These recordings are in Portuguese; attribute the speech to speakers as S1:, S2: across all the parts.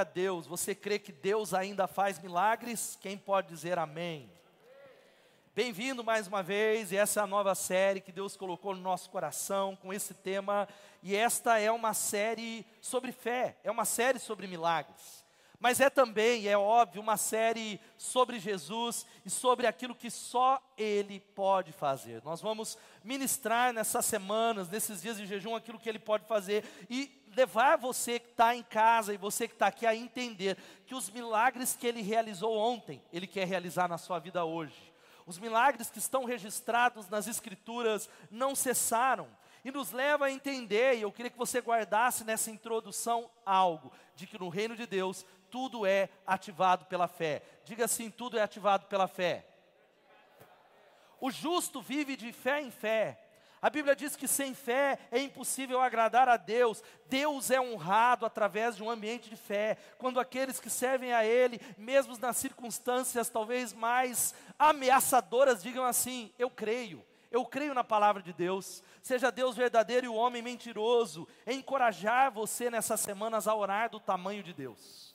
S1: Glória a Deus. Você crê que Deus ainda faz milagres? Quem pode dizer amém? Bem-vindo mais uma vez, e essa é a nova série que Deus colocou no nosso coração com esse tema, e esta é uma série sobre fé, é uma série sobre milagres. Mas é também, é óbvio, uma série sobre Jesus e sobre aquilo que só Ele pode fazer. Nós vamos ministrar nessas semanas, nesses dias de jejum, aquilo que Ele pode fazer e levar você que está em casa e você que está aqui a entender que os milagres que Ele realizou ontem, Ele quer realizar na sua vida hoje. Os milagres que estão registrados nas Escrituras não cessaram e nos leva a entender, e eu queria que você guardasse nessa introdução algo, de que no reino de Deus tudo é ativado pela fé. Diga assim: tudo é ativado pela fé. O justo vive de fé em fé. A Bíblia diz que sem fé é impossível agradar a Deus. Deus é honrado através de um ambiente de fé. Quando aqueles que servem a Ele, mesmo nas circunstâncias talvez mais ameaçadoras, digam assim: Eu creio. Eu creio na palavra de Deus. Seja Deus verdadeiro e o homem mentiroso. Encorajar você nessas semanas a orar do tamanho de Deus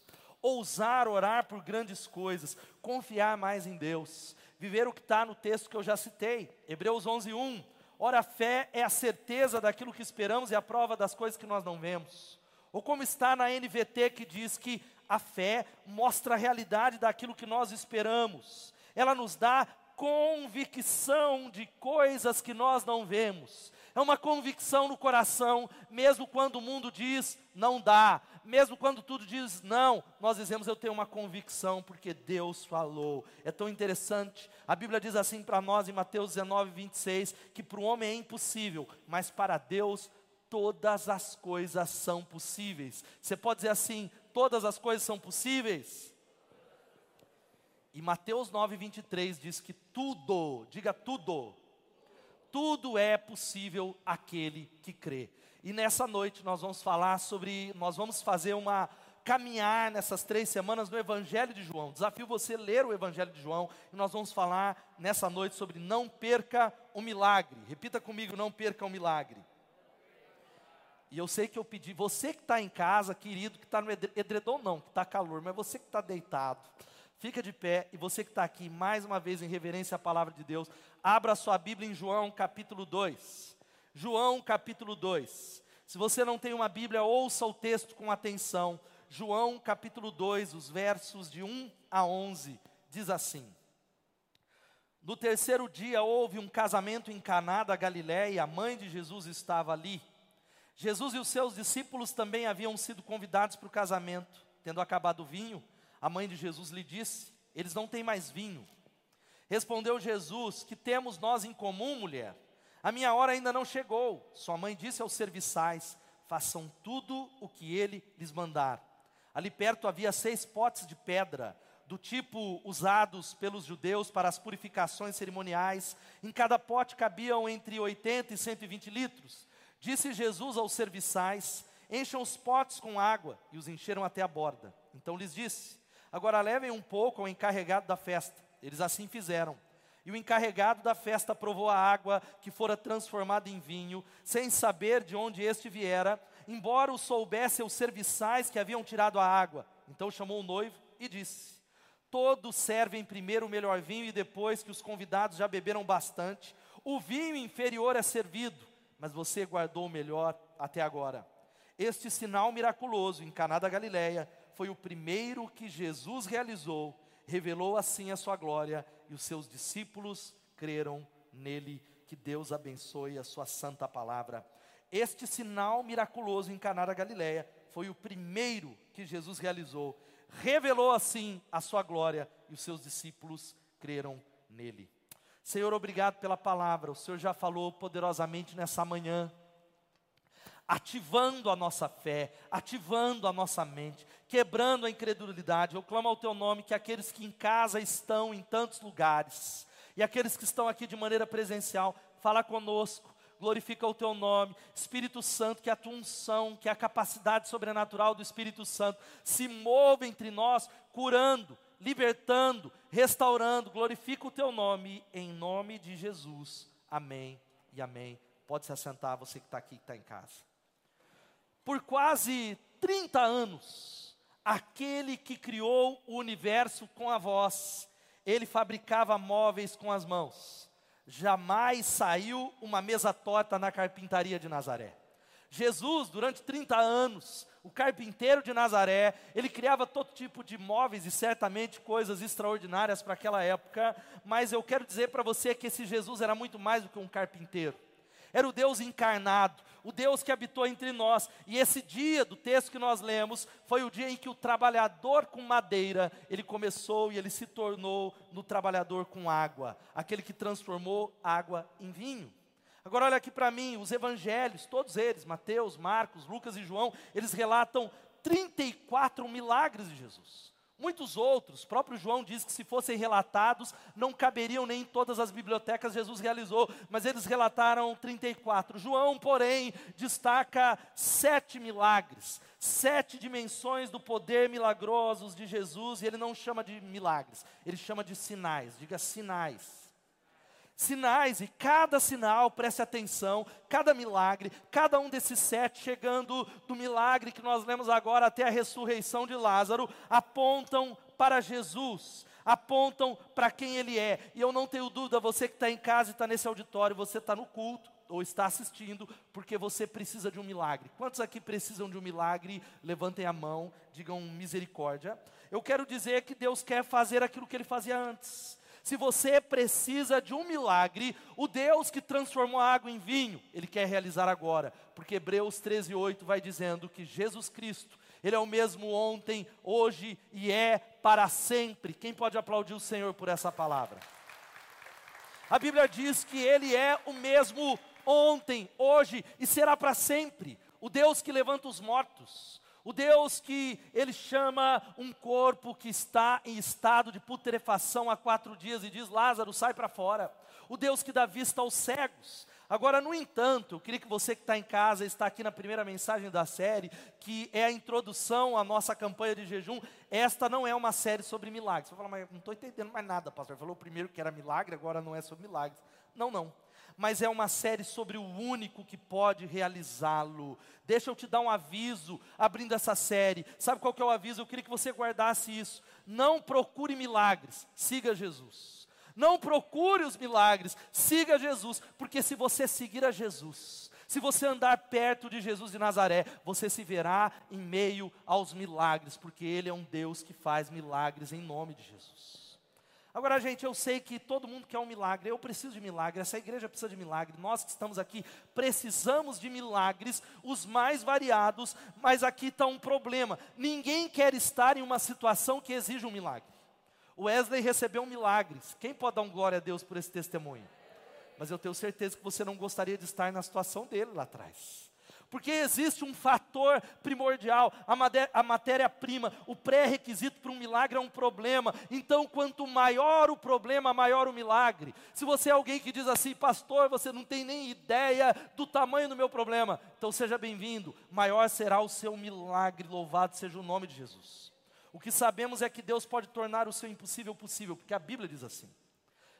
S1: ousar orar por grandes coisas, confiar mais em Deus, viver o que está no texto que eu já citei, Hebreus 11, 1. Ora, a fé é a certeza daquilo que esperamos e a prova das coisas que nós não vemos. Ou como está na NVT que diz que a fé mostra a realidade daquilo que nós esperamos. Ela nos dá convicção de coisas que nós não vemos. É uma convicção no coração, mesmo quando o mundo diz não dá, mesmo quando tudo diz não, nós dizemos eu tenho uma convicção porque Deus falou. É tão interessante. A Bíblia diz assim para nós em Mateus 19, 26, que para o homem é impossível, mas para Deus todas as coisas são possíveis. Você pode dizer assim: todas as coisas são possíveis? E Mateus 9, 23 diz que tudo, diga tudo, tudo é possível aquele que crê. E nessa noite nós vamos falar sobre, nós vamos fazer uma caminhar nessas três semanas no Evangelho de João. Desafio você ler o Evangelho de João e nós vamos falar nessa noite sobre não perca o milagre. Repita comigo, não perca o milagre. E eu sei que eu pedi, você que está em casa, querido, que está no edredom não, que está calor, mas você que está deitado, Fica de pé e você que está aqui, mais uma vez em reverência à palavra de Deus, abra sua Bíblia em João capítulo 2. João capítulo 2. Se você não tem uma Bíblia, ouça o texto com atenção. João capítulo 2, os versos de 1 a 11, diz assim: No terceiro dia houve um casamento em Caná da Galiléia, a mãe de Jesus estava ali. Jesus e os seus discípulos também haviam sido convidados para o casamento. Tendo acabado o vinho, a mãe de Jesus lhe disse: Eles não têm mais vinho. Respondeu Jesus: Que temos nós em comum, mulher? A minha hora ainda não chegou. Sua mãe disse aos serviçais: Façam tudo o que ele lhes mandar. Ali perto havia seis potes de pedra, do tipo usados pelos judeus para as purificações cerimoniais. Em cada pote cabiam entre 80 e 120 litros. Disse Jesus aos serviçais: Encham os potes com água, e os encheram até a borda. Então lhes disse: Agora levem um pouco ao encarregado da festa. Eles assim fizeram. E o encarregado da festa provou a água que fora transformada em vinho, sem saber de onde este viera, embora o soubesse os serviçais que haviam tirado a água. Então chamou o noivo e disse: Todos servem primeiro o melhor vinho e depois que os convidados já beberam bastante, o vinho inferior é servido, mas você guardou o melhor até agora. Este sinal miraculoso em Caná da Galileia foi o primeiro que Jesus realizou, revelou assim a sua glória e os seus discípulos creram nele. Que Deus abençoe a sua santa palavra. Este sinal miraculoso em Caná da Galileia foi o primeiro que Jesus realizou, revelou assim a sua glória e os seus discípulos creram nele. Senhor, obrigado pela palavra. O Senhor já falou poderosamente nessa manhã ativando a nossa fé, ativando a nossa mente, quebrando a incredulidade. Eu clamo ao teu nome que aqueles que em casa estão em tantos lugares, e aqueles que estão aqui de maneira presencial, fala conosco, glorifica o teu nome, Espírito Santo, que a tua unção, que a capacidade sobrenatural do Espírito Santo se mova entre nós, curando, libertando, restaurando, glorifica o teu nome, em nome de Jesus. Amém e amém. Pode se assentar, você que está aqui, que está em casa. Por quase 30 anos, aquele que criou o universo com a voz, ele fabricava móveis com as mãos. Jamais saiu uma mesa torta na carpintaria de Nazaré. Jesus, durante 30 anos, o carpinteiro de Nazaré, ele criava todo tipo de móveis e certamente coisas extraordinárias para aquela época, mas eu quero dizer para você que esse Jesus era muito mais do que um carpinteiro. Era o Deus encarnado, o Deus que habitou entre nós. E esse dia do texto que nós lemos foi o dia em que o trabalhador com madeira, ele começou e ele se tornou no trabalhador com água, aquele que transformou água em vinho. Agora olha aqui para mim, os evangelhos, todos eles, Mateus, Marcos, Lucas e João, eles relatam 34 milagres de Jesus. Muitos outros, próprio João diz que se fossem relatados, não caberiam nem em todas as bibliotecas Jesus realizou, mas eles relataram 34. João, porém, destaca sete milagres, sete dimensões do poder milagrosos de Jesus, e ele não chama de milagres, ele chama de sinais, diga sinais sinais, e cada sinal, preste atenção, cada milagre, cada um desses sete, chegando do milagre que nós lemos agora até a ressurreição de Lázaro, apontam para Jesus, apontam para quem Ele é. E eu não tenho dúvida, você que está em casa e está nesse auditório, você está no culto, ou está assistindo, porque você precisa de um milagre. Quantos aqui precisam de um milagre? Levantem a mão, digam misericórdia. Eu quero dizer que Deus quer fazer aquilo que Ele fazia antes. Se você precisa de um milagre, o Deus que transformou a água em vinho, Ele quer realizar agora. Porque Hebreus 13, 8 vai dizendo que Jesus Cristo, Ele é o mesmo ontem, hoje e é para sempre. Quem pode aplaudir o Senhor por essa palavra? A Bíblia diz que Ele é o mesmo ontem, hoje e será para sempre. O Deus que levanta os mortos, o Deus que ele chama um corpo que está em estado de putrefação há quatro dias e diz: Lázaro, sai para fora. O Deus que dá vista aos cegos. Agora, no entanto, eu queria que você que está em casa, está aqui na primeira mensagem da série, que é a introdução à nossa campanha de jejum. Esta não é uma série sobre milagres. Você fala, mas não estou entendendo mais nada, pastor. Falou primeiro que era milagre, agora não é sobre milagres. Não, não mas é uma série sobre o único que pode realizá-lo. Deixa eu te dar um aviso abrindo essa série. Sabe qual que é o aviso? Eu queria que você guardasse isso. Não procure milagres, siga Jesus. Não procure os milagres, siga Jesus, porque se você seguir a Jesus, se você andar perto de Jesus de Nazaré, você se verá em meio aos milagres, porque Ele é um Deus que faz milagres em nome de Jesus. Agora, gente, eu sei que todo mundo quer um milagre, eu preciso de milagre, essa igreja precisa de milagre, nós que estamos aqui precisamos de milagres, os mais variados, mas aqui está um problema: ninguém quer estar em uma situação que exige um milagre. Wesley recebeu milagres, quem pode dar um glória a Deus por esse testemunho? Mas eu tenho certeza que você não gostaria de estar na situação dele lá atrás. Porque existe um fator primordial, a matéria-prima, o pré-requisito para um milagre é um problema. Então, quanto maior o problema, maior o milagre. Se você é alguém que diz assim, pastor, você não tem nem ideia do tamanho do meu problema, então seja bem-vindo, maior será o seu milagre, louvado seja o nome de Jesus. O que sabemos é que Deus pode tornar o seu impossível possível, porque a Bíblia diz assim.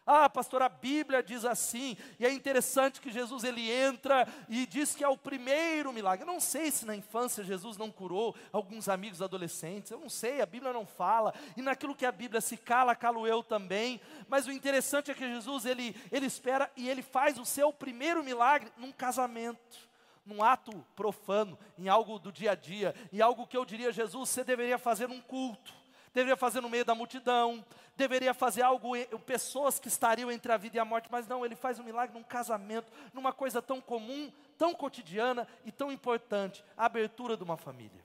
S1: Ah, pastor, a Bíblia diz assim, e é interessante que Jesus ele entra e diz que é o primeiro milagre. Eu não sei se na infância Jesus não curou alguns amigos adolescentes, eu não sei, a Bíblia não fala, e naquilo que a Bíblia se cala, calo eu também. Mas o interessante é que Jesus ele, ele espera e ele faz o seu primeiro milagre num casamento num ato profano, em algo do dia a dia, em algo que eu diria, Jesus, você deveria fazer num culto deveria fazer no meio da multidão, deveria fazer algo, pessoas que estariam entre a vida e a morte, mas não, ele faz um milagre num casamento, numa coisa tão comum, tão cotidiana e tão importante, a abertura de uma família.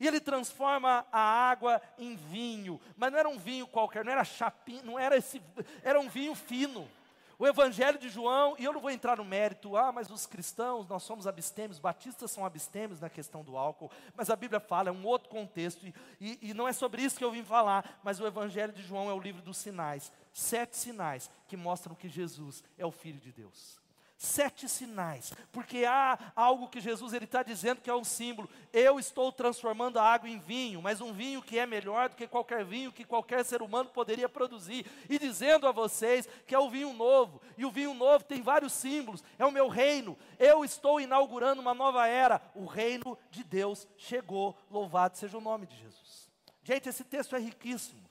S1: E ele transforma a água em vinho, mas não era um vinho qualquer, não era chapinho, não era esse, era um vinho fino. O Evangelho de João, e eu não vou entrar no mérito, ah, mas os cristãos, nós somos abstêmios, batistas são abstêmios na questão do álcool, mas a Bíblia fala, é um outro contexto, e, e, e não é sobre isso que eu vim falar, mas o Evangelho de João é o livro dos sinais sete sinais que mostram que Jesus é o Filho de Deus. Sete sinais, porque há algo que Jesus ele está dizendo que é um símbolo. Eu estou transformando a água em vinho, mas um vinho que é melhor do que qualquer vinho que qualquer ser humano poderia produzir, e dizendo a vocês que é o vinho novo, e o vinho novo tem vários símbolos, é o meu reino. Eu estou inaugurando uma nova era. O reino de Deus chegou. Louvado seja o nome de Jesus. Gente, esse texto é riquíssimo.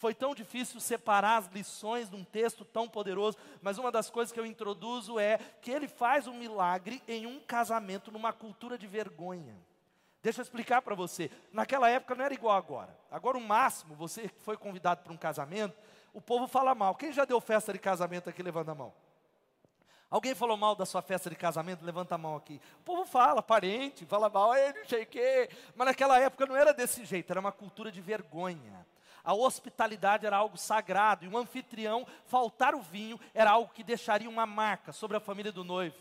S1: Foi tão difícil separar as lições de um texto tão poderoso, mas uma das coisas que eu introduzo é que ele faz um milagre em um casamento, numa cultura de vergonha. Deixa eu explicar para você. Naquela época não era igual agora. Agora, o máximo, você que foi convidado para um casamento, o povo fala mal. Quem já deu festa de casamento aqui, levanta a mão. Alguém falou mal da sua festa de casamento? Levanta a mão aqui. O povo fala, parente, fala mal, não sei o quê. Mas naquela época não era desse jeito, era uma cultura de vergonha. A hospitalidade era algo sagrado e o anfitrião faltar o vinho era algo que deixaria uma marca sobre a família do noivo.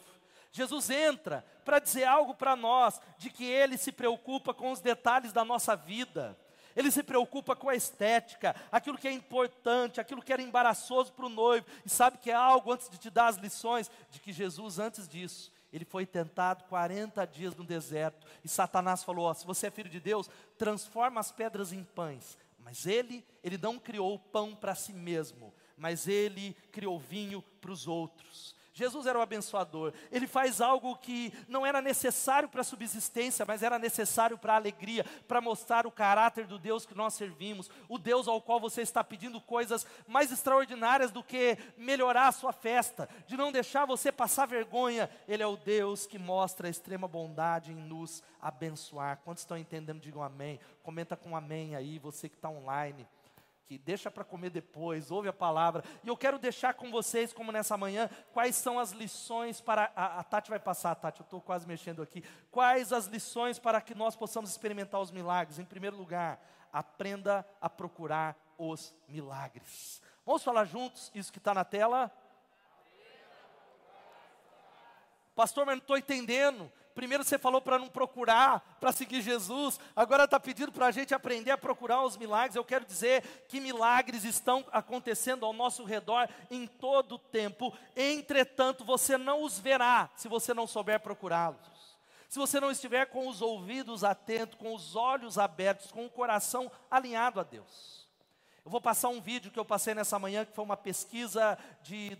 S1: Jesus entra para dizer algo para nós de que ele se preocupa com os detalhes da nossa vida. Ele se preocupa com a estética, aquilo que é importante, aquilo que era embaraçoso para o noivo. E sabe que é algo, antes de te dar as lições, de que Jesus, antes disso, ele foi tentado 40 dias no deserto. E Satanás falou: se você é filho de Deus, transforma as pedras em pães. Mas ele, ele não criou pão para si mesmo, mas ele criou vinho para os outros. Jesus era o abençoador. Ele faz algo que não era necessário para a subsistência, mas era necessário para a alegria, para mostrar o caráter do Deus que nós servimos, o Deus ao qual você está pedindo coisas mais extraordinárias do que melhorar a sua festa, de não deixar você passar vergonha. Ele é o Deus que mostra a extrema bondade em nos abençoar. Quantos estão entendendo? Digam amém. Comenta com amém aí, você que está online deixa para comer depois, ouve a palavra. E eu quero deixar com vocês, como nessa manhã, quais são as lições para. A, a Tati vai passar, Tati, eu estou quase mexendo aqui. Quais as lições para que nós possamos experimentar os milagres? Em primeiro lugar, aprenda a procurar os milagres. Vamos falar juntos isso que está na tela? Pastor, mas não estou entendendo. Primeiro você falou para não procurar, para seguir Jesus. Agora está pedindo para a gente aprender a procurar os milagres. Eu quero dizer que milagres estão acontecendo ao nosso redor em todo o tempo. Entretanto, você não os verá se você não souber procurá-los. Se você não estiver com os ouvidos atentos, com os olhos abertos, com o coração alinhado a Deus. Eu vou passar um vídeo que eu passei nessa manhã, que foi uma pesquisa de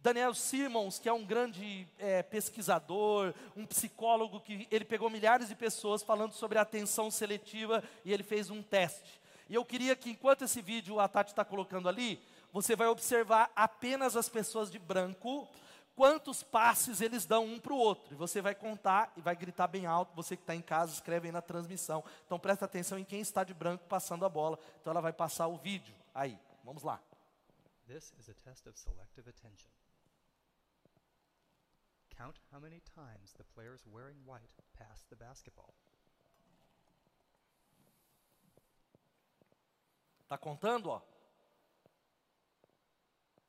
S1: Daniel Simmons, que é um grande é, pesquisador, um psicólogo, que ele pegou milhares de pessoas falando sobre atenção seletiva e ele fez um teste. E eu queria que, enquanto esse vídeo a Tati está colocando ali, você vai observar apenas as pessoas de branco, quantos passes eles dão um para o outro. E você vai contar e vai gritar bem alto. Você que está em casa, escreve aí na transmissão. Então presta atenção em quem está de branco passando a bola. Então ela vai passar o vídeo. Aí, vamos lá. This is a test of selective attention. Count how many times the players wearing white pass the basketball. Tá contando, ó?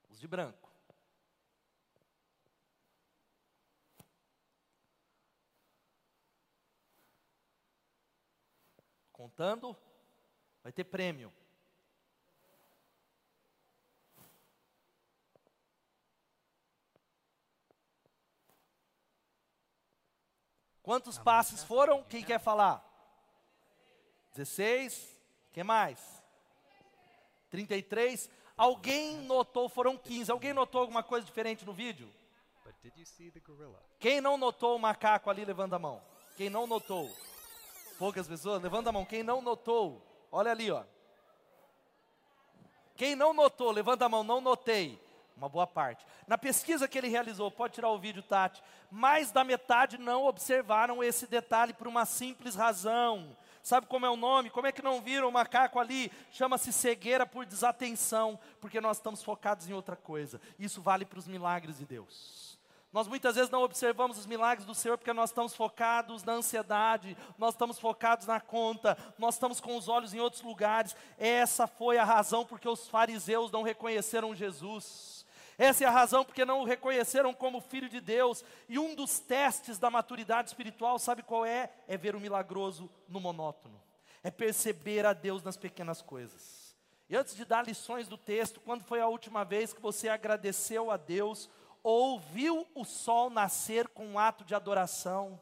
S1: Os de branco. Contando, vai ter prêmio. Quantos passes foram? Quem quer falar? 16. Quem mais? 33. Alguém notou, foram 15. Alguém notou alguma coisa diferente no vídeo? Quem não notou o macaco ali, levanta a mão. Quem não notou? Poucas pessoas, levanta a mão. Quem não notou? Olha ali, ó. Quem não notou, levanta a mão, não notei uma boa parte. Na pesquisa que ele realizou, pode tirar o vídeo, Tati, mais da metade não observaram esse detalhe por uma simples razão. Sabe como é o nome? Como é que não viram o macaco ali? Chama-se cegueira por desatenção, porque nós estamos focados em outra coisa. Isso vale para os milagres de Deus. Nós muitas vezes não observamos os milagres do Senhor porque nós estamos focados na ansiedade, nós estamos focados na conta, nós estamos com os olhos em outros lugares. Essa foi a razão porque os fariseus não reconheceram Jesus. Essa é a razão porque não o reconheceram como filho de Deus. E um dos testes da maturidade espiritual, sabe qual é? É ver o milagroso no monótono. É perceber a Deus nas pequenas coisas. E antes de dar lições do texto, quando foi a última vez que você agradeceu a Deus ou viu o sol nascer com um ato de adoração?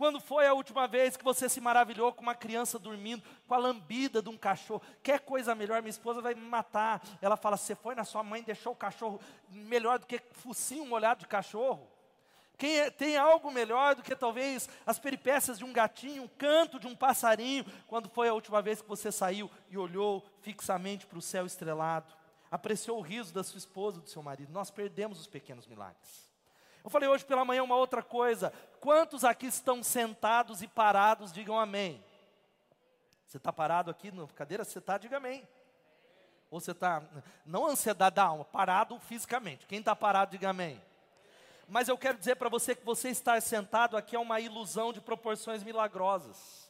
S1: Quando foi a última vez que você se maravilhou com uma criança dormindo, com a lambida de um cachorro? Quer coisa melhor? Minha esposa vai me matar. Ela fala: Você foi na sua mãe deixou o cachorro melhor do que focinho molhado de cachorro? Quem é, tem algo melhor do que talvez as peripécias de um gatinho, um canto de um passarinho, quando foi a última vez que você saiu e olhou fixamente para o céu estrelado? Apreciou o riso da sua esposa, do seu marido. Nós perdemos os pequenos milagres. Eu falei hoje pela manhã uma outra coisa. Quantos aqui estão sentados e parados, digam amém. Você está parado aqui na cadeira? Você está, diga amém. Ou você está, não ansiedade da alma, parado fisicamente. Quem está parado, diga amém. Mas eu quero dizer para você que você estar sentado aqui é uma ilusão de proporções milagrosas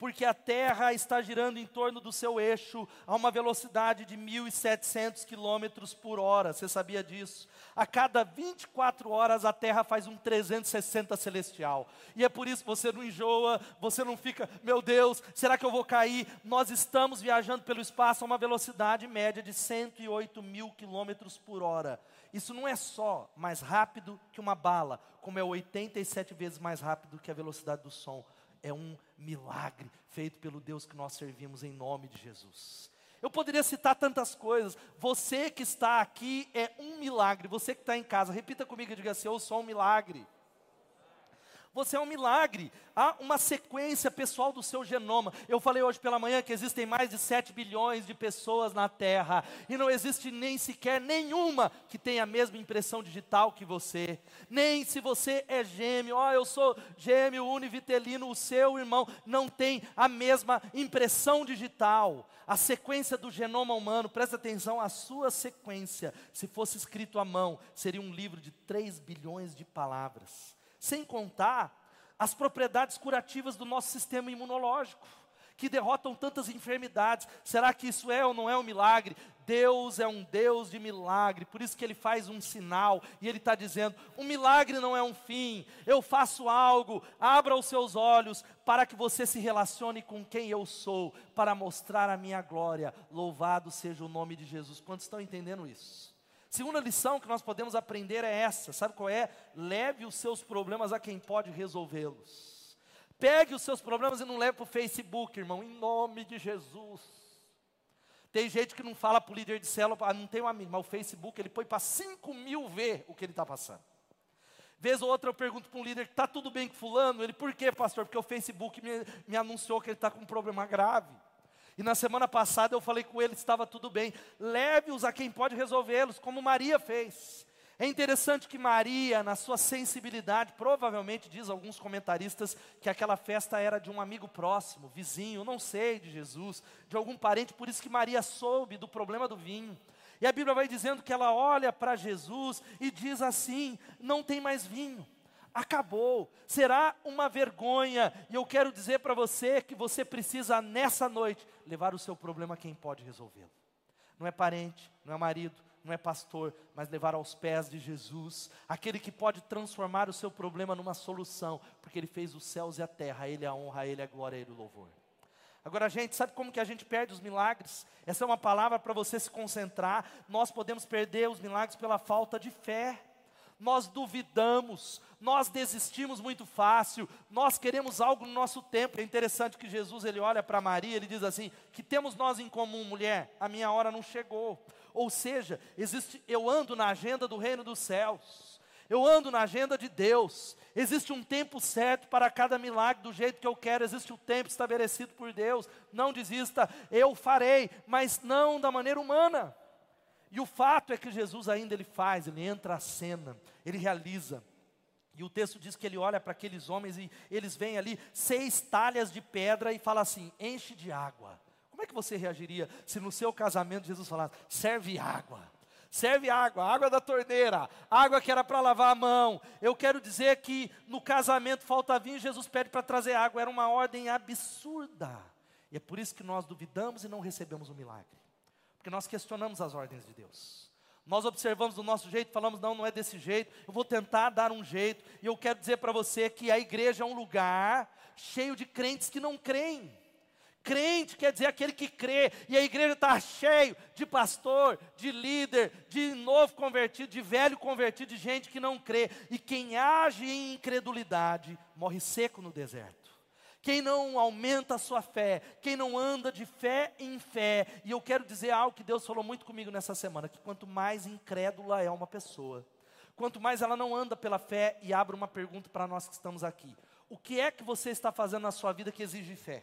S1: porque a Terra está girando em torno do seu eixo a uma velocidade de 1.700 quilômetros por hora. Você sabia disso? A cada 24 horas a Terra faz um 360 celestial. E é por isso que você não enjoa, você não fica, meu Deus, será que eu vou cair? Nós estamos viajando pelo espaço a uma velocidade média de 108 mil quilômetros por hora. Isso não é só mais rápido que uma bala, como é 87 vezes mais rápido que a velocidade do som é um milagre feito pelo Deus que nós servimos em nome de Jesus. Eu poderia citar tantas coisas. Você que está aqui é um milagre. Você que está em casa, repita comigo e diga assim: Eu sou um milagre. Você é um milagre. Há uma sequência pessoal do seu genoma. Eu falei hoje pela manhã que existem mais de 7 bilhões de pessoas na Terra. E não existe nem sequer nenhuma que tenha a mesma impressão digital que você. Nem se você é gêmeo, oh, eu sou gêmeo univitelino, o seu irmão não tem a mesma impressão digital. A sequência do genoma humano, presta atenção, a sua sequência, se fosse escrito à mão, seria um livro de 3 bilhões de palavras sem contar as propriedades curativas do nosso sistema imunológico, que derrotam tantas enfermidades. Será que isso é ou não é um milagre? Deus é um Deus de milagre, por isso que Ele faz um sinal, e Ele está dizendo: um milagre não é um fim, eu faço algo, abra os seus olhos para que você se relacione com quem eu sou, para mostrar a minha glória. Louvado seja o nome de Jesus. Quantos estão entendendo isso? Segunda lição que nós podemos aprender é essa: sabe qual é? Leve os seus problemas a quem pode resolvê-los. Pegue os seus problemas e não leve para o Facebook, irmão, em nome de Jesus. Tem gente que não fala para o líder de célula, ah, não tem um amigo, mas o Facebook ele põe para 5 mil ver o que ele está passando. Vez ou outra eu pergunto para um líder, está tudo bem com fulano? Ele, por quê, pastor? Porque o Facebook me, me anunciou que ele está com um problema grave. E na semana passada eu falei com ele, estava tudo bem. Leve-os a quem pode resolvê-los, como Maria fez. É interessante que Maria, na sua sensibilidade, provavelmente diz alguns comentaristas que aquela festa era de um amigo próximo, vizinho, não sei, de Jesus, de algum parente, por isso que Maria soube do problema do vinho. E a Bíblia vai dizendo que ela olha para Jesus e diz assim: não tem mais vinho acabou, será uma vergonha. E eu quero dizer para você que você precisa, nessa noite, levar o seu problema a quem pode resolvê-lo. Não é parente, não é marido, não é pastor, mas levar aos pés de Jesus, aquele que pode transformar o seu problema numa solução, porque ele fez os céus e a terra, a ele a honra, a ele a glória, a ele o louvor. Agora, gente, sabe como que a gente perde os milagres? Essa é uma palavra para você se concentrar. Nós podemos perder os milagres pela falta de fé nós duvidamos, nós desistimos muito fácil, nós queremos algo no nosso tempo. É interessante que Jesus ele olha para Maria, ele diz assim: "Que temos nós em comum, mulher? A minha hora não chegou". Ou seja, existe eu ando na agenda do reino dos céus. Eu ando na agenda de Deus. Existe um tempo certo para cada milagre do jeito que eu quero, existe o um tempo estabelecido por Deus. Não desista, eu farei, mas não da maneira humana. E o fato é que Jesus ainda ele faz, ele entra a cena, ele realiza. E o texto diz que ele olha para aqueles homens e eles veem ali seis talhas de pedra e fala assim: enche de água. Como é que você reagiria se no seu casamento Jesus falasse: serve água? Serve água, água da torneira, água que era para lavar a mão. Eu quero dizer que no casamento falta vinho, Jesus pede para trazer água. Era uma ordem absurda. E é por isso que nós duvidamos e não recebemos o milagre. Porque nós questionamos as ordens de Deus. Nós observamos do nosso jeito, falamos, não, não é desse jeito, eu vou tentar dar um jeito. E eu quero dizer para você que a igreja é um lugar cheio de crentes que não creem, Crente quer dizer aquele que crê, e a igreja está cheio de pastor, de líder, de novo convertido, de velho convertido, de gente que não crê. E quem age em incredulidade morre seco no deserto. Quem não aumenta a sua fé, quem não anda de fé em fé. E eu quero dizer algo que Deus falou muito comigo nessa semana: que quanto mais incrédula é uma pessoa, quanto mais ela não anda pela fé, e abre uma pergunta para nós que estamos aqui: o que é que você está fazendo na sua vida que exige fé?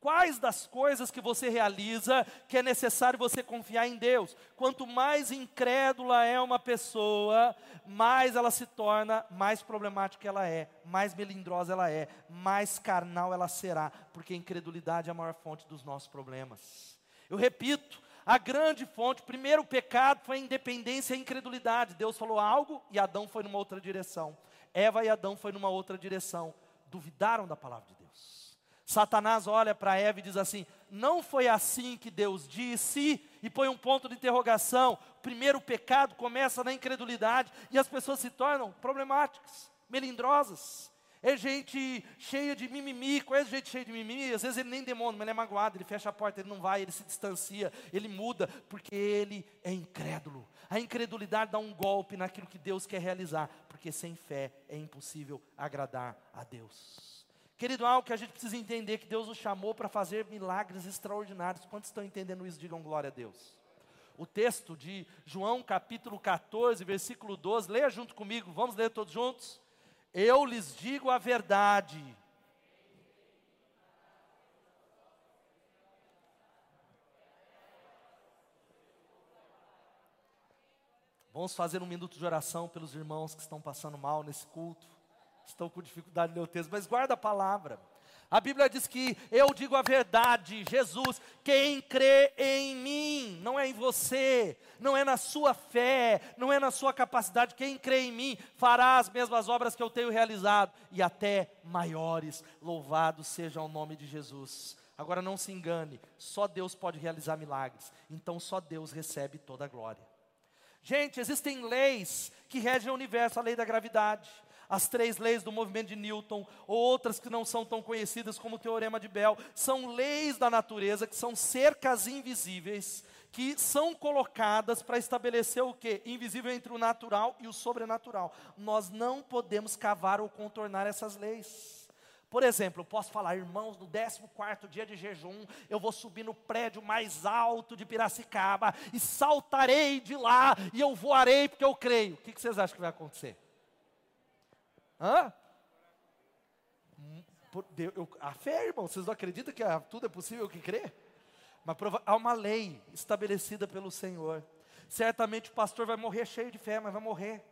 S1: Quais das coisas que você realiza que é necessário você confiar em Deus? Quanto mais incrédula é uma pessoa, mais ela se torna, mais problemática ela é, mais melindrosa ela é, mais carnal ela será, porque a incredulidade é a maior fonte dos nossos problemas. Eu repito, a grande fonte, primeiro o pecado foi a independência e a incredulidade. Deus falou algo e Adão foi numa outra direção. Eva e Adão foi numa outra direção. Duvidaram da palavra de Deus. Satanás olha para Eva e diz assim: Não foi assim que Deus disse, e põe um ponto de interrogação. Primeiro, o pecado começa na incredulidade e as pessoas se tornam problemáticas, melindrosas. É gente cheia de mimimi, conhece gente cheia de mimimi, às vezes ele nem demônio, mas ele é magoado, ele fecha a porta, ele não vai, ele se distancia, ele muda, porque ele é incrédulo. A incredulidade dá um golpe naquilo que Deus quer realizar, porque sem fé é impossível agradar a Deus. Querido, algo que a gente precisa entender que Deus nos chamou para fazer milagres extraordinários. Quantos estão entendendo isso? Digam glória a Deus. O texto de João capítulo 14, versículo 12, leia junto comigo, vamos ler todos juntos? Eu lhes digo a verdade. Vamos fazer um minuto de oração pelos irmãos que estão passando mal nesse culto estão com dificuldade de ler o texto, mas guarda a palavra. A Bíblia diz que eu digo a verdade, Jesus, quem crê em mim, não é em você, não é na sua fé, não é na sua capacidade, quem crê em mim fará as mesmas obras que eu tenho realizado e até maiores. Louvado seja o nome de Jesus. Agora não se engane, só Deus pode realizar milagres, então só Deus recebe toda a glória. Gente, existem leis que regem o universo, a lei da gravidade, as três leis do movimento de Newton, ou outras que não são tão conhecidas como o Teorema de Bell, são leis da natureza que são cercas invisíveis que são colocadas para estabelecer o que? Invisível entre o natural e o sobrenatural. Nós não podemos cavar ou contornar essas leis. Por exemplo, eu posso falar, irmãos, no 14 dia de jejum, eu vou subir no prédio mais alto de Piracicaba e saltarei de lá e eu voarei porque eu creio. O que vocês acham que vai acontecer? Hã? Eu, a fé, irmão, vocês não acreditam que tudo é possível que crê? Mas há uma lei estabelecida pelo Senhor. Certamente o pastor vai morrer cheio de fé, mas vai morrer.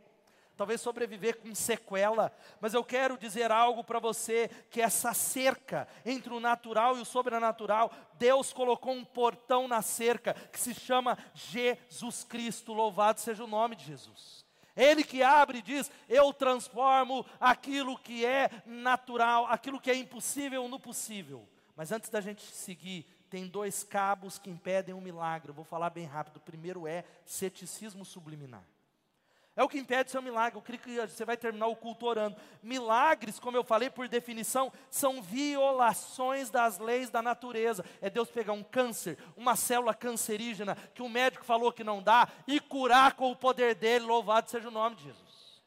S1: Talvez sobreviver com sequela, mas eu quero dizer algo para você: que essa cerca entre o natural e o sobrenatural, Deus colocou um portão na cerca que se chama Jesus Cristo. Louvado seja o nome de Jesus. Ele que abre e diz: Eu transformo aquilo que é natural, aquilo que é impossível no possível. Mas antes da gente seguir, tem dois cabos que impedem um milagre. Eu vou falar bem rápido. O primeiro é ceticismo subliminar. É o que impede seu milagre. Eu creio que você vai terminar o culto orando. Milagres, como eu falei por definição, são violações das leis da natureza. É Deus pegar um câncer, uma célula cancerígena que o médico falou que não dá e curar com o poder dele. Louvado seja o nome de Jesus.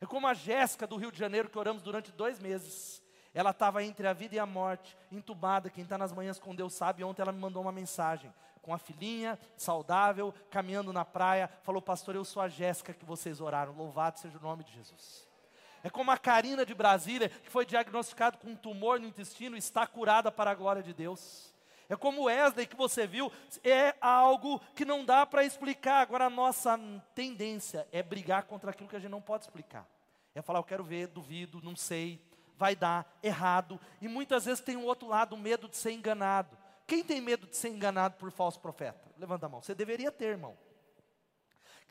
S1: É como a Jéssica do Rio de Janeiro que oramos durante dois meses. Ela estava entre a vida e a morte, entubada. Quem está nas manhãs com Deus sabe. Ontem ela me mandou uma mensagem com a filhinha, saudável, caminhando na praia. Falou, pastor, eu sou a Jéssica que vocês oraram. Louvado seja o nome de Jesus. É como a Karina de Brasília, que foi diagnosticado com um tumor no intestino, está curada para a glória de Deus. É como Wesley que você viu, é algo que não dá para explicar. Agora, a nossa tendência é brigar contra aquilo que a gente não pode explicar. É falar, eu quero ver, duvido, não sei, vai dar errado. E muitas vezes tem o um outro lado, o medo de ser enganado. Quem tem medo de ser enganado por falso profeta? Levanta a mão. Você deveria ter, irmão.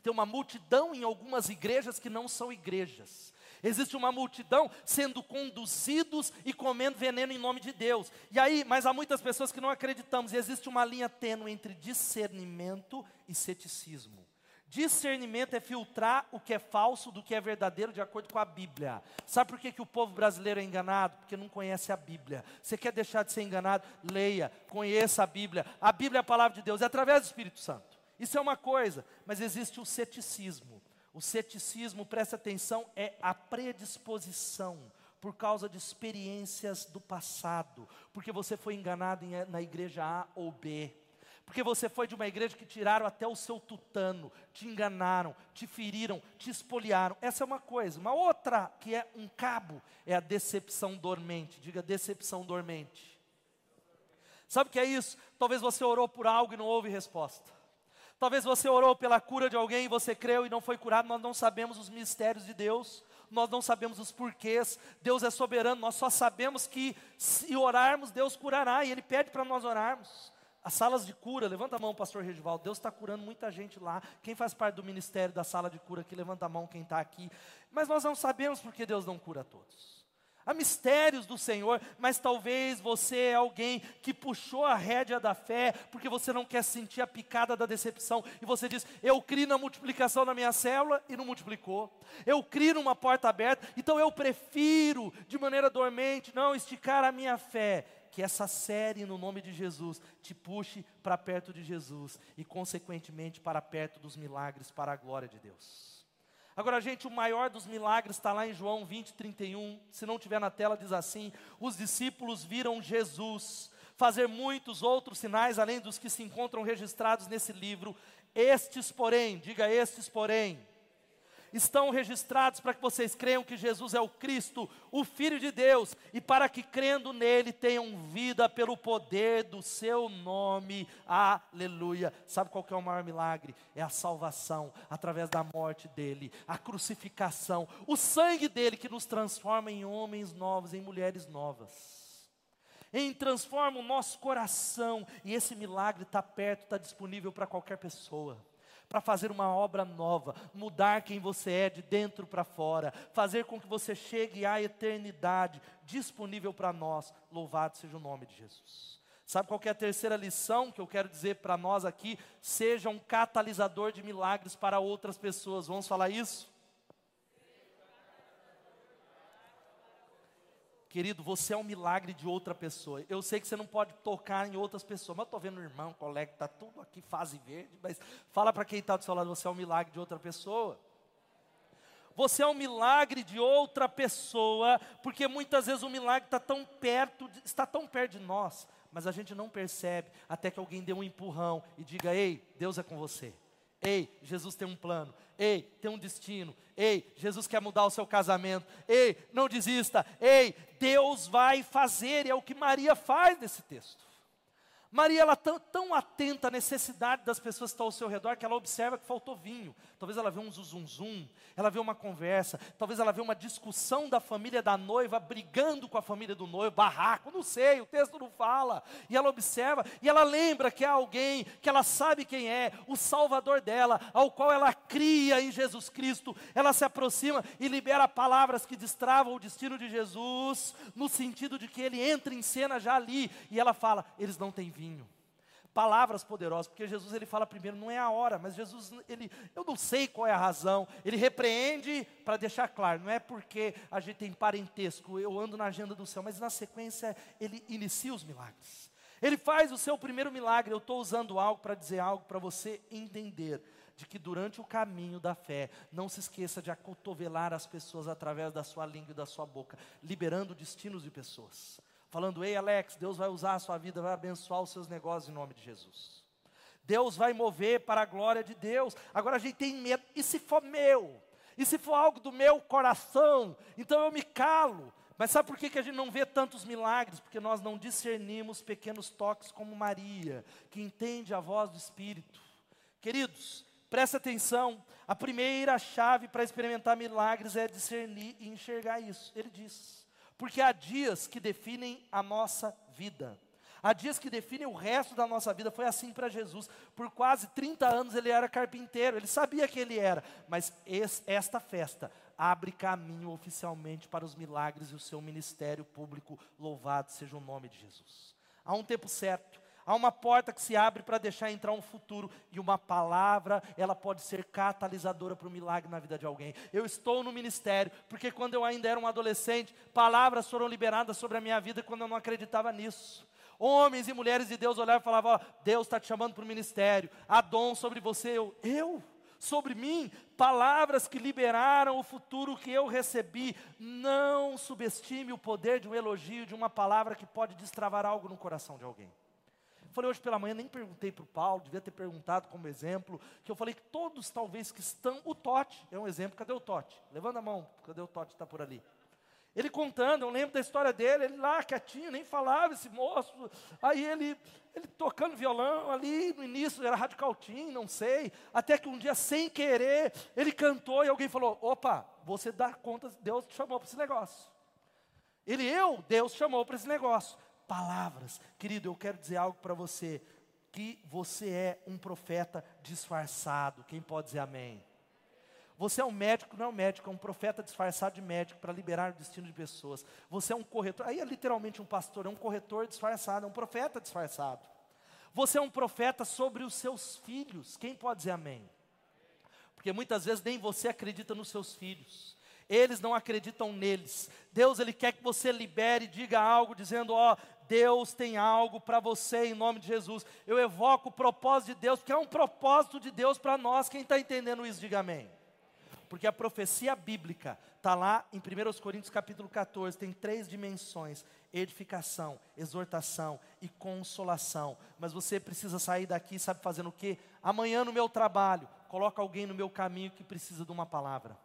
S1: Tem uma multidão em algumas igrejas que não são igrejas. Existe uma multidão sendo conduzidos e comendo veneno em nome de Deus. E aí, mas há muitas pessoas que não acreditamos. E existe uma linha tênue entre discernimento e ceticismo. Discernimento é filtrar o que é falso do que é verdadeiro de acordo com a Bíblia. Sabe por que, que o povo brasileiro é enganado? Porque não conhece a Bíblia. Você quer deixar de ser enganado? Leia, conheça a Bíblia. A Bíblia é a palavra de Deus, é através do Espírito Santo. Isso é uma coisa, mas existe o ceticismo. O ceticismo, presta atenção, é a predisposição por causa de experiências do passado, porque você foi enganado na igreja A ou B porque você foi de uma igreja que tiraram até o seu tutano, te enganaram, te feriram, te espoliaram. Essa é uma coisa. Uma outra, que é um cabo, é a decepção dormente. Diga decepção dormente. Sabe o que é isso? Talvez você orou por algo e não houve resposta. Talvez você orou pela cura de alguém e você creu e não foi curado. Nós não sabemos os mistérios de Deus nós não sabemos os porquês, Deus é soberano, nós só sabemos que se orarmos, Deus curará, e Ele pede para nós orarmos. As salas de cura, levanta a mão, pastor Regivaldo. Deus está curando muita gente lá. Quem faz parte do ministério da sala de cura aqui, levanta a mão quem está aqui. Mas nós não sabemos porque Deus não cura todos. Há mistérios do Senhor, mas talvez você é alguém que puxou a rédea da fé, porque você não quer sentir a picada da decepção, e você diz: Eu criei na multiplicação na minha célula e não multiplicou, eu criei numa porta aberta, então eu prefiro, de maneira dormente, não esticar a minha fé. Que essa série no nome de Jesus te puxe para perto de Jesus e, consequentemente, para perto dos milagres, para a glória de Deus. Agora, gente, o maior dos milagres está lá em João 20, 31. Se não tiver na tela, diz assim: Os discípulos viram Jesus fazer muitos outros sinais, além dos que se encontram registrados nesse livro. Estes, porém, diga estes, porém estão registrados para que vocês creiam que Jesus é o Cristo, o Filho de Deus, e para que crendo nele tenham vida pelo poder do seu nome. Aleluia. Sabe qual que é o maior milagre? É a salvação através da morte dele, a crucificação, o sangue dele que nos transforma em homens novos, em mulheres novas em transforma o nosso coração, e esse milagre está perto, está disponível para qualquer pessoa para fazer uma obra nova, mudar quem você é de dentro para fora, fazer com que você chegue à eternidade disponível para nós. Louvado seja o nome de Jesus. Sabe qual é a terceira lição que eu quero dizer para nós aqui? Seja um catalisador de milagres para outras pessoas. Vamos falar isso? Querido, você é um milagre de outra pessoa. Eu sei que você não pode tocar em outras pessoas, mas eu estou vendo o irmão, o colega, está tudo aqui, fase verde, mas fala para quem está do seu lado, você é um milagre de outra pessoa. Você é um milagre de outra pessoa, porque muitas vezes o milagre está tão perto, está tão perto de nós, mas a gente não percebe até que alguém dê um empurrão e diga: Ei, Deus é com você. Ei, Jesus tem um plano. Ei, tem um destino. Ei, Jesus quer mudar o seu casamento. Ei, não desista. Ei, Deus vai fazer. E é o que Maria faz nesse texto. Maria, ela tão, tão atenta à necessidade das pessoas que estão ao seu redor, que ela observa que faltou vinho. Talvez ela vê um zum zum, ela vê uma conversa, talvez ela vê uma discussão da família da noiva brigando com a família do noivo, barraco, não sei, o texto não fala. E ela observa, e ela lembra que há alguém que ela sabe quem é, o Salvador dela, ao qual ela cria em Jesus Cristo. Ela se aproxima e libera palavras que destravam o destino de Jesus, no sentido de que ele entra em cena já ali, e ela fala: eles não têm vinho palavras poderosas, porque Jesus ele fala primeiro, não é a hora, mas Jesus ele, eu não sei qual é a razão. Ele repreende para deixar claro, não é porque a gente tem parentesco, eu ando na agenda do céu, mas na sequência ele inicia os milagres. Ele faz o seu primeiro milagre. Eu estou usando algo para dizer algo para você entender de que durante o caminho da fé, não se esqueça de acotovelar as pessoas através da sua língua e da sua boca, liberando destinos de pessoas falando: Ei, Alex, Deus vai usar a sua vida, vai abençoar os seus negócios em nome de Jesus. Deus vai mover para a glória de Deus. Agora a gente tem medo, e se for meu? E se for algo do meu coração? Então eu me calo. Mas sabe por que, que a gente não vê tantos milagres? Porque nós não discernimos pequenos toques como Maria, que entende a voz do Espírito. Queridos, presta atenção. A primeira chave para experimentar milagres é discernir e enxergar isso. Ele diz. Porque há dias que definem a nossa vida. Há dias que definem o resto da nossa vida. Foi assim para Jesus. Por quase 30 anos ele era carpinteiro, ele sabia que ele era. Mas esta festa abre caminho oficialmente para os milagres e o seu ministério público. Louvado seja o nome de Jesus. Há um tempo certo, Há uma porta que se abre para deixar entrar um futuro e uma palavra, ela pode ser catalisadora para o milagre na vida de alguém. Eu estou no ministério porque quando eu ainda era um adolescente, palavras foram liberadas sobre a minha vida quando eu não acreditava nisso. Homens e mulheres de Deus olhavam e falavam: ó, Deus está te chamando para o ministério, há dom sobre você. Eu, eu? Sobre mim, palavras que liberaram o futuro que eu recebi. Não subestime o poder de um elogio, de uma palavra que pode destravar algo no coração de alguém. Falei hoje pela manhã, nem perguntei para o Paulo, devia ter perguntado como exemplo, que eu falei que todos talvez que estão, o Tote é um exemplo, cadê o Tote? Levanta a mão, cadê o Tote? Está por ali. Ele contando, eu lembro da história dele, ele lá quietinho, nem falava esse moço. Aí ele, ele tocando violão ali no início, era radical team, não sei. Até que um dia, sem querer, ele cantou e alguém falou: opa, você dá conta, Deus te chamou para esse negócio. Ele, eu, Deus chamou para esse negócio palavras. Querido, eu quero dizer algo para você, que você é um profeta disfarçado. Quem pode dizer amém? Você é um médico, não é um médico, é um profeta disfarçado de médico para liberar o destino de pessoas. Você é um corretor, aí é literalmente um pastor, é um corretor disfarçado, é um profeta disfarçado. Você é um profeta sobre os seus filhos. Quem pode dizer amém? Porque muitas vezes nem você acredita nos seus filhos eles não acreditam neles. Deus ele quer que você libere, diga algo dizendo, ó, Deus tem algo para você em nome de Jesus. Eu evoco o propósito de Deus, porque é um propósito de Deus para nós. Quem está entendendo isso, diga amém. Porque a profecia bíblica está lá em 1 Coríntios capítulo 14, tem três dimensões: edificação, exortação e consolação. Mas você precisa sair daqui, sabe fazendo o quê? Amanhã no meu trabalho, coloca alguém no meu caminho que precisa de uma palavra.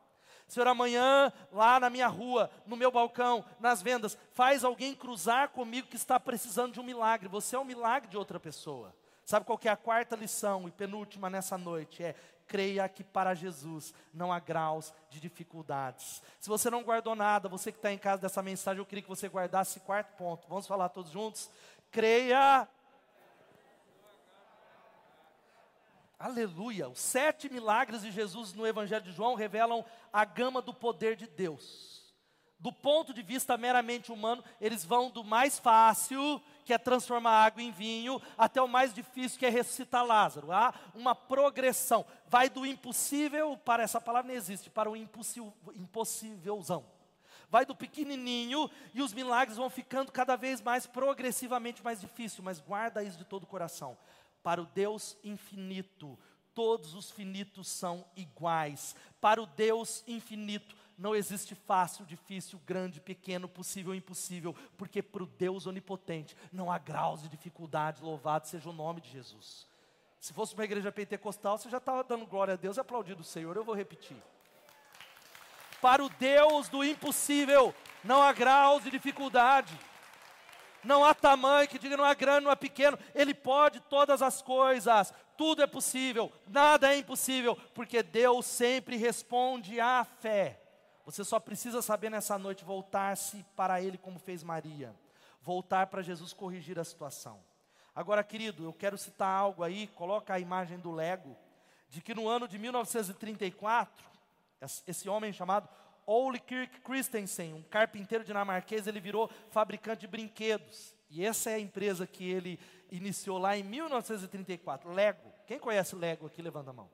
S1: Senhor, amanhã, lá na minha rua, no meu balcão, nas vendas, faz alguém cruzar comigo que está precisando de um milagre. Você é um milagre de outra pessoa. Sabe qual é a quarta lição e penúltima nessa noite? É creia que para Jesus não há graus de dificuldades. Se você não guardou nada, você que está em casa dessa mensagem, eu queria que você guardasse quarto ponto. Vamos falar todos juntos? Creia Aleluia! Os sete milagres de Jesus no Evangelho de João revelam a gama do poder de Deus. Do ponto de vista meramente humano, eles vão do mais fácil, que é transformar água em vinho, até o mais difícil, que é ressuscitar Lázaro. Há uma progressão. Vai do impossível, para essa palavra não existe, para o impossível, impossívelzão. Vai do pequenininho e os milagres vão ficando cada vez mais progressivamente mais difícil, mas guarda isso de todo o coração para o Deus infinito, todos os finitos são iguais. Para o Deus infinito, não existe fácil, difícil, grande, pequeno, possível, impossível, porque para o Deus onipotente não há graus de dificuldade, louvado seja o nome de Jesus. Se fosse uma igreja pentecostal, você já estava dando glória a Deus e aplaudindo o Senhor, eu vou repetir. Para o Deus do impossível, não há graus de dificuldade. Não há tamanho que diga não é grande, não é pequeno. Ele pode todas as coisas. Tudo é possível, nada é impossível, porque Deus sempre responde à fé. Você só precisa saber nessa noite voltar-se para Ele como fez Maria. Voltar para Jesus corrigir a situação. Agora, querido, eu quero citar algo aí, coloca a imagem do Lego, de que no ano de 1934, esse homem chamado Ole Kirk Christensen, um carpinteiro dinamarquês, ele virou fabricante de brinquedos. E essa é a empresa que ele iniciou lá em 1934, Lego. Quem conhece Lego aqui, levanta a mão.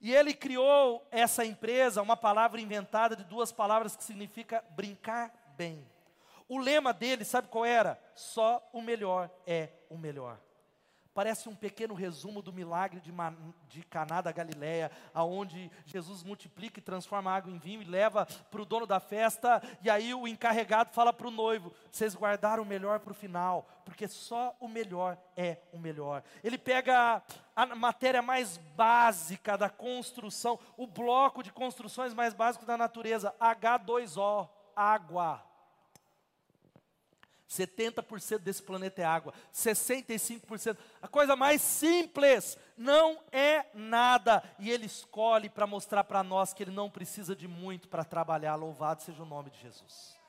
S1: E ele criou essa empresa, uma palavra inventada de duas palavras que significa brincar bem. O lema dele, sabe qual era? Só o melhor é o melhor. Parece um pequeno resumo do milagre de, de Caná da Galileia, aonde Jesus multiplica e transforma água em vinho e leva para o dono da festa, e aí o encarregado fala para o noivo: vocês guardaram o melhor para o final, porque só o melhor é o melhor. Ele pega a matéria mais básica da construção, o bloco de construções mais básico da natureza, H2O, água. 70% desse planeta é água, 65%. A coisa mais simples não é nada. E Ele escolhe para mostrar para nós que Ele não precisa de muito para trabalhar. Louvado seja o nome de Jesus.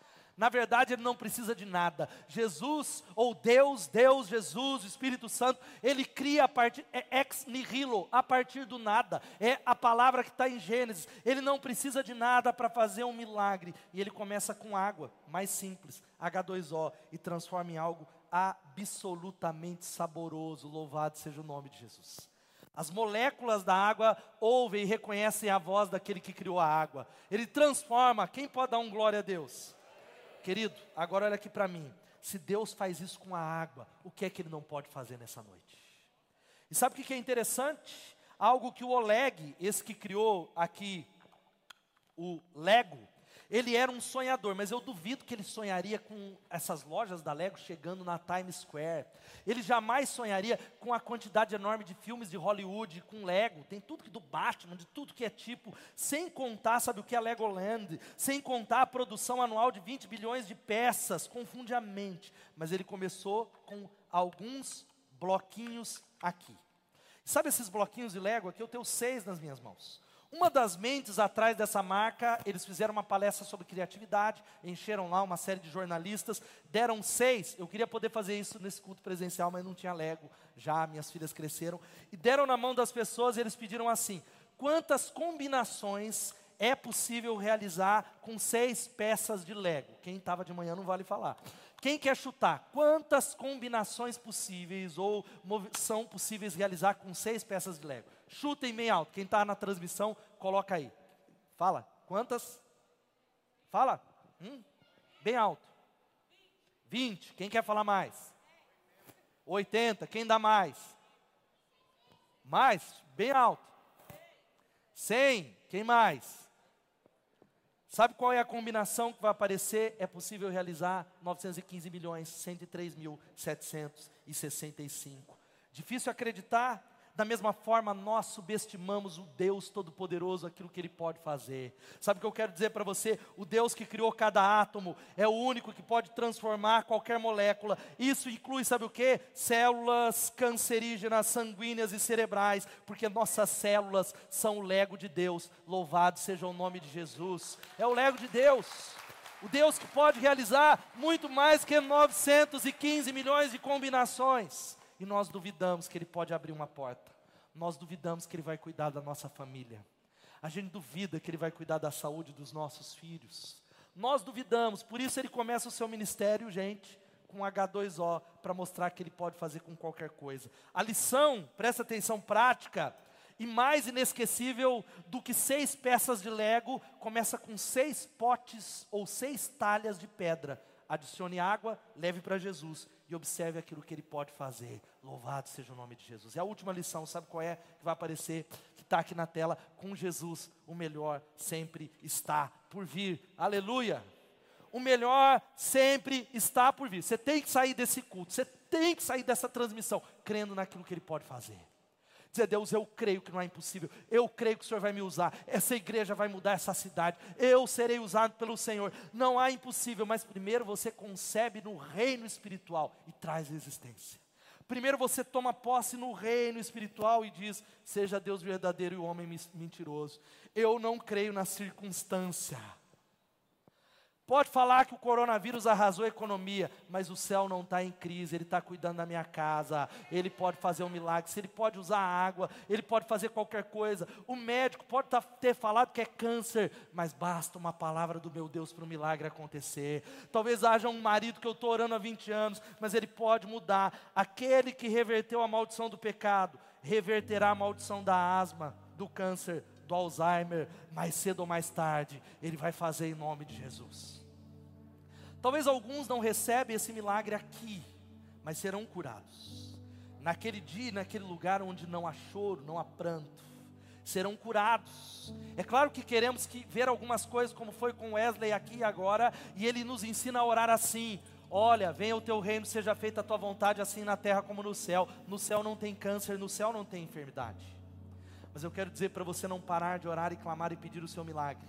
S1: Na verdade, ele não precisa de nada. Jesus, ou Deus, Deus, Jesus, Espírito Santo, ele cria a partir, é ex nihilo, a partir do nada. É a palavra que está em Gênesis. Ele não precisa de nada para fazer um milagre. E ele começa com água, mais simples, H2O, e transforma em algo absolutamente saboroso. Louvado seja o nome de Jesus. As moléculas da água ouvem e reconhecem a voz daquele que criou a água. Ele transforma. Quem pode dar um glória a Deus? Querido, agora olha aqui para mim. Se Deus faz isso com a água, o que é que Ele não pode fazer nessa noite? E sabe o que é interessante? Algo que o Oleg, esse que criou aqui o Lego, ele era um sonhador, mas eu duvido que ele sonharia com essas lojas da Lego chegando na Times Square. Ele jamais sonharia com a quantidade enorme de filmes de Hollywood com Lego. Tem tudo que do Batman, de tudo que é tipo, sem contar, sabe o que é Legoland, sem contar a produção anual de 20 bilhões de peças, confunde a mente. Mas ele começou com alguns bloquinhos aqui. Sabe esses bloquinhos de Lego aqui? Eu tenho seis nas minhas mãos. Uma das mentes atrás dessa marca, eles fizeram uma palestra sobre criatividade, encheram lá uma série de jornalistas, deram seis. Eu queria poder fazer isso nesse culto presencial, mas não tinha Lego, já minhas filhas cresceram. E deram na mão das pessoas e eles pediram assim: quantas combinações é possível realizar com seis peças de Lego? Quem estava de manhã não vale falar. Quem quer chutar? Quantas combinações possíveis ou são possíveis realizar com seis peças de Lego? Chutem bem alto. Quem está na transmissão, coloca aí. Fala. Quantas? Fala. Hum? Bem alto. 20. Quem quer falar mais? 80. Quem dá mais? Mais? Bem alto. 100. Quem mais? Sabe qual é a combinação que vai aparecer? É possível realizar 915 milhões, 103 mil 765. Difícil acreditar? Da mesma forma, nós subestimamos o Deus Todo-Poderoso, aquilo que Ele pode fazer. Sabe o que eu quero dizer para você? O Deus que criou cada átomo é o único que pode transformar qualquer molécula. Isso inclui, sabe o que? Células cancerígenas, sanguíneas e cerebrais, porque nossas células são o lego de Deus. Louvado seja o nome de Jesus. É o lego de Deus. O Deus que pode realizar muito mais que 915 milhões de combinações e nós duvidamos que Ele pode abrir uma porta, nós duvidamos que Ele vai cuidar da nossa família, a gente duvida que Ele vai cuidar da saúde dos nossos filhos, nós duvidamos, por isso Ele começa o seu ministério, gente, com H2O, para mostrar que Ele pode fazer com qualquer coisa. A lição, presta atenção prática, e mais inesquecível do que seis peças de Lego, começa com seis potes ou seis talhas de pedra. Adicione água, leve para Jesus e observe aquilo que ele pode fazer. Louvado seja o nome de Jesus. E a última lição, sabe qual é? Que vai aparecer, que está aqui na tela. Com Jesus, o melhor sempre está por vir. Aleluia! O melhor sempre está por vir. Você tem que sair desse culto, você tem que sair dessa transmissão, crendo naquilo que ele pode fazer. Dizer, Deus, eu creio que não é impossível, eu creio que o Senhor vai me usar, essa igreja vai mudar essa cidade, eu serei usado pelo Senhor. Não há impossível, mas primeiro você concebe no reino espiritual e traz existência. Primeiro você toma posse no reino espiritual e diz: Seja Deus verdadeiro e o homem mentiroso. Eu não creio na circunstância. Pode falar que o coronavírus arrasou a economia, mas o céu não está em crise, ele está cuidando da minha casa, ele pode fazer um milagre, ele pode usar água, ele pode fazer qualquer coisa. O médico pode tá, ter falado que é câncer, mas basta uma palavra do meu Deus para o milagre acontecer. Talvez haja um marido que eu estou orando há 20 anos, mas ele pode mudar. Aquele que reverteu a maldição do pecado, reverterá a maldição da asma, do câncer, do Alzheimer, mais cedo ou mais tarde, ele vai fazer em nome de Jesus. Talvez alguns não recebem esse milagre aqui, mas serão curados. Naquele dia, naquele lugar onde não há choro, não há pranto, serão curados. É claro que queremos que ver algumas coisas, como foi com Wesley aqui e agora, e ele nos ensina a orar assim: Olha, venha o teu reino, seja feita a tua vontade, assim na terra como no céu. No céu não tem câncer, no céu não tem enfermidade. Mas eu quero dizer para você não parar de orar e clamar e pedir o seu milagre.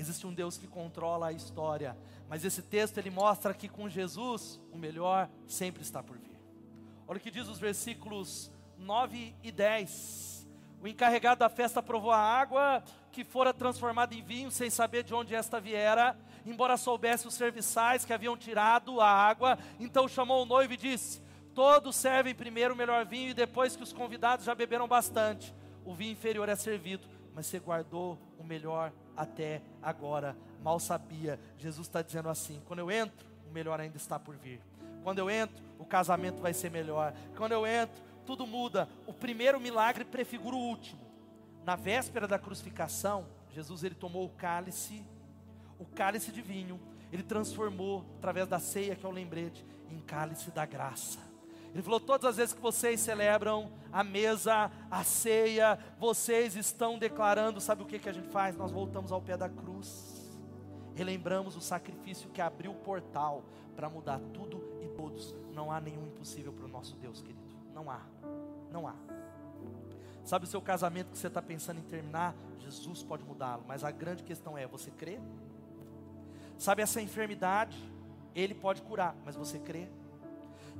S1: Existe um Deus que controla a história, mas esse texto ele mostra que com Jesus o melhor sempre está por vir. Olha o que diz os versículos 9 e 10. O encarregado da festa provou a água que fora transformada em vinho sem saber de onde esta viera, embora soubesse os serviçais que haviam tirado a água, então chamou o noivo e disse: Todos servem primeiro o melhor vinho e depois que os convidados já beberam bastante, o vinho inferior é servido, mas você guardou o melhor até agora. Mal sabia, Jesus está dizendo assim: quando eu entro, o melhor ainda está por vir. Quando eu entro, o casamento vai ser melhor. Quando eu entro, tudo muda. O primeiro milagre prefigura o último. Na véspera da crucificação, Jesus ele tomou o cálice, o cálice de vinho, ele transformou através da ceia que é o lembrete em cálice da graça. Ele falou: todas as vezes que vocês celebram a mesa, a ceia, vocês estão declarando, sabe o que, que a gente faz? Nós voltamos ao pé da cruz, relembramos o sacrifício que abriu o portal para mudar tudo e todos. Não há nenhum impossível para o nosso Deus, querido. Não há, não há. Sabe o seu casamento que você está pensando em terminar? Jesus pode mudá-lo, mas a grande questão é: você crê? Sabe essa enfermidade? Ele pode curar, mas você crê?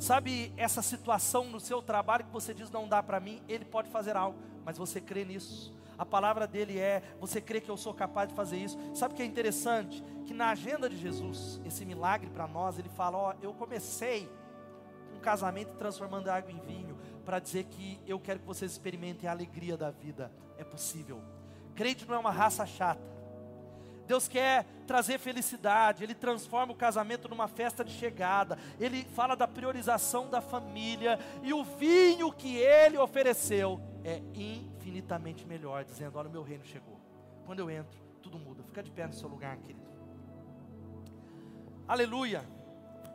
S1: Sabe essa situação no seu trabalho que você diz não dá para mim? Ele pode fazer algo, mas você crê nisso. A palavra dele é: você crê que eu sou capaz de fazer isso? Sabe o que é interessante? Que na agenda de Jesus, esse milagre para nós, ele fala: Ó, eu comecei um casamento transformando água em vinho, para dizer que eu quero que vocês experimentem a alegria da vida. É possível. Crente não é uma raça chata. Deus quer trazer felicidade, Ele transforma o casamento numa festa de chegada, Ele fala da priorização da família, e o vinho que Ele ofereceu é infinitamente melhor, dizendo: Olha, o meu reino chegou. Quando eu entro, tudo muda. Fica de pé no seu lugar, querido. Aleluia.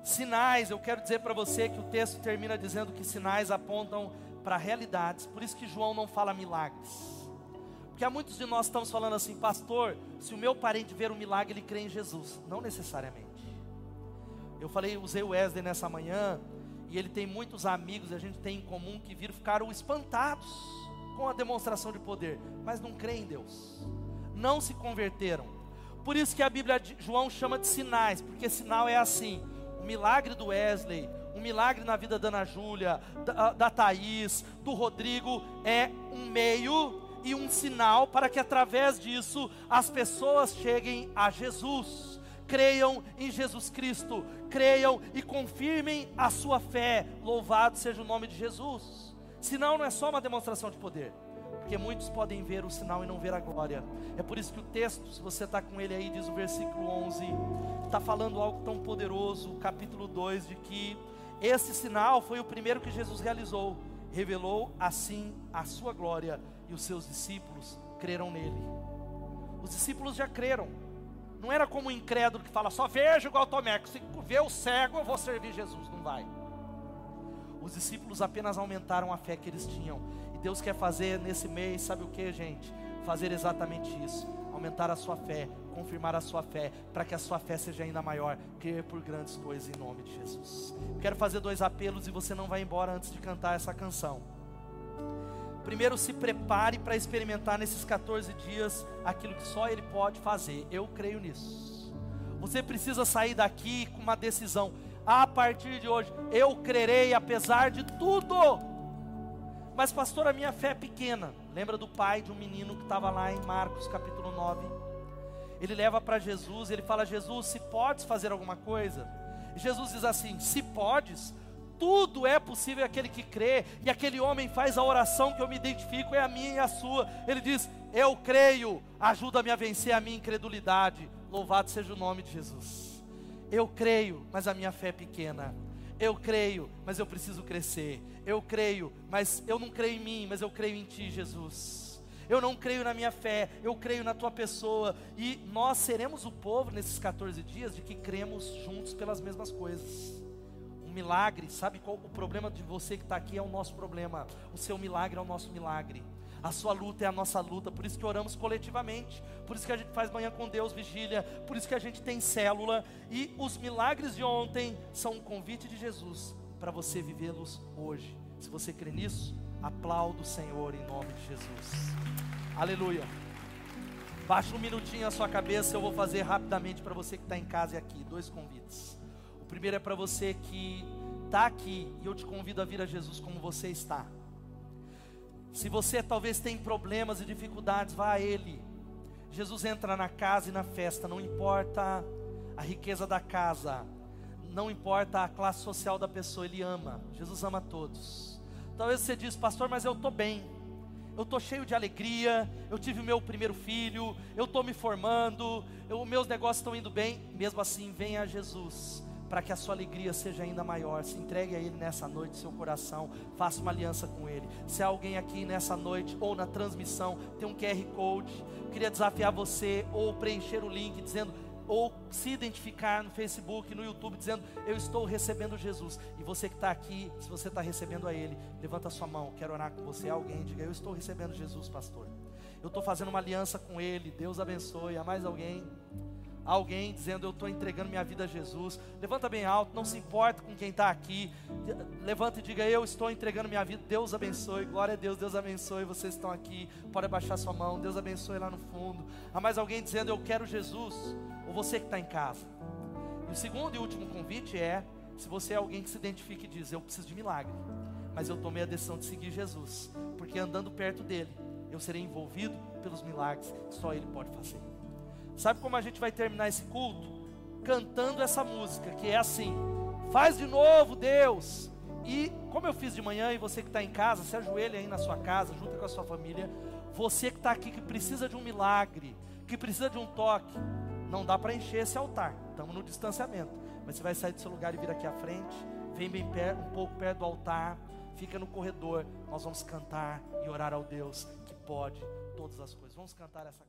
S1: Sinais, eu quero dizer para você que o texto termina dizendo que sinais apontam para realidades, por isso que João não fala milagres. Porque há muitos de nós estamos falando assim, pastor, se o meu parente ver um milagre, ele crê em Jesus. Não necessariamente. Eu falei, usei o Wesley nessa manhã, e ele tem muitos amigos, a gente tem em comum, que viram, ficaram espantados com a demonstração de poder, mas não creem em Deus. Não se converteram. Por isso que a Bíblia de João chama de sinais, porque sinal é assim: o milagre do Wesley, um milagre na vida da Ana Júlia, da, da Thaís, do Rodrigo, é um meio e um sinal para que através disso as pessoas cheguem a Jesus. Creiam em Jesus Cristo, creiam e confirmem a sua fé. Louvado seja o nome de Jesus. Senão não é só uma demonstração de poder, porque muitos podem ver o sinal e não ver a glória. É por isso que o texto, se você está com ele aí, diz o versículo 11, está falando algo tão poderoso, capítulo 2, de que esse sinal foi o primeiro que Jesus realizou, revelou assim a sua glória e os seus discípulos creram nele. Os discípulos já creram. Não era como o incrédulo que fala, só vejo igual Tomé, se vê o cego eu vou servir Jesus. Não vai. Os discípulos apenas aumentaram a fé que eles tinham. E Deus quer fazer nesse mês, sabe o que, gente? Fazer exatamente isso. Aumentar a sua fé, confirmar a sua fé, para que a sua fé seja ainda maior, crer por grandes coisas em nome de Jesus. Quero fazer dois apelos e você não vai embora antes de cantar essa canção. Primeiro, se prepare para experimentar nesses 14 dias aquilo que só Ele pode fazer. Eu creio nisso. Você precisa sair daqui com uma decisão. A partir de hoje, eu crerei apesar de tudo. Mas, pastor, a minha fé é pequena. Lembra do pai de um menino que estava lá em Marcos capítulo 9? Ele leva para Jesus, ele fala: Jesus, se podes fazer alguma coisa? Jesus diz assim: Se podes, tudo é possível aquele que crê, e aquele homem faz a oração que eu me identifico, é a minha e a sua. Ele diz: Eu creio, ajuda-me a vencer a minha incredulidade. Louvado seja o nome de Jesus. Eu creio, mas a minha fé é pequena. Eu creio, mas eu preciso crescer. Eu creio, mas eu não creio em mim, mas eu creio em Ti, Jesus. Eu não creio na minha fé, eu creio na Tua pessoa. E nós seremos o povo nesses 14 dias de que cremos juntos pelas mesmas coisas milagre, sabe qual o problema de você que está aqui é o nosso problema. O seu milagre é o nosso milagre. A sua luta é a nossa luta, por isso que oramos coletivamente, por isso que a gente faz manhã com Deus, vigília, por isso que a gente tem célula. E os milagres de ontem são um convite de Jesus para você vivê-los hoje. Se você crê nisso, aplauda o Senhor em nome de Jesus. Aleluia. Baixa um minutinho a sua cabeça, eu vou fazer rapidamente para você que está em casa e aqui, dois convites. O primeiro é para você que está aqui e eu te convido a vir a Jesus como você está. Se você talvez tem problemas e dificuldades, vá a Ele. Jesus entra na casa e na festa, não importa a riqueza da casa, não importa a classe social da pessoa, Ele ama. Jesus ama todos. Talvez você diz, pastor, mas eu estou bem, eu estou cheio de alegria, eu tive o meu primeiro filho, eu estou me formando, meus negócios estão indo bem. Mesmo assim, venha a Jesus para que a sua alegria seja ainda maior. Se entregue a Ele nessa noite, seu coração, faça uma aliança com Ele. Se há alguém aqui nessa noite ou na transmissão tem um QR Code, queria desafiar você ou preencher o link dizendo ou se identificar no Facebook, no YouTube, dizendo: Eu estou recebendo Jesus. E você que está aqui, se você está recebendo a Ele, levanta a sua mão, quero orar com você. Alguém diga: Eu estou recebendo Jesus, pastor. Eu estou fazendo uma aliança com Ele. Deus abençoe. Há mais alguém? Alguém dizendo eu estou entregando minha vida a Jesus. Levanta bem alto, não se importa com quem está aqui. Levanta e diga eu estou entregando minha vida. Deus abençoe, glória a Deus, Deus abençoe. Vocês estão aqui, pode abaixar sua mão. Deus abençoe lá no fundo. Há mais alguém dizendo eu quero Jesus, ou você que está em casa. E o segundo e último convite é se você é alguém que se identifica e diz eu preciso de milagre, mas eu tomei a decisão de seguir Jesus, porque andando perto dele eu serei envolvido pelos milagres que só ele pode fazer. Sabe como a gente vai terminar esse culto? Cantando essa música, que é assim: Faz de novo, Deus. E como eu fiz de manhã, e você que está em casa, se ajoelha aí na sua casa, junto com a sua família. Você que está aqui, que precisa de um milagre, que precisa de um toque, não dá para encher esse altar, estamos no distanciamento. Mas você vai sair do seu lugar e vir aqui à frente, vem bem perto, um pouco perto do altar, fica no corredor. Nós vamos cantar e orar ao Deus que pode todas as coisas. Vamos cantar essa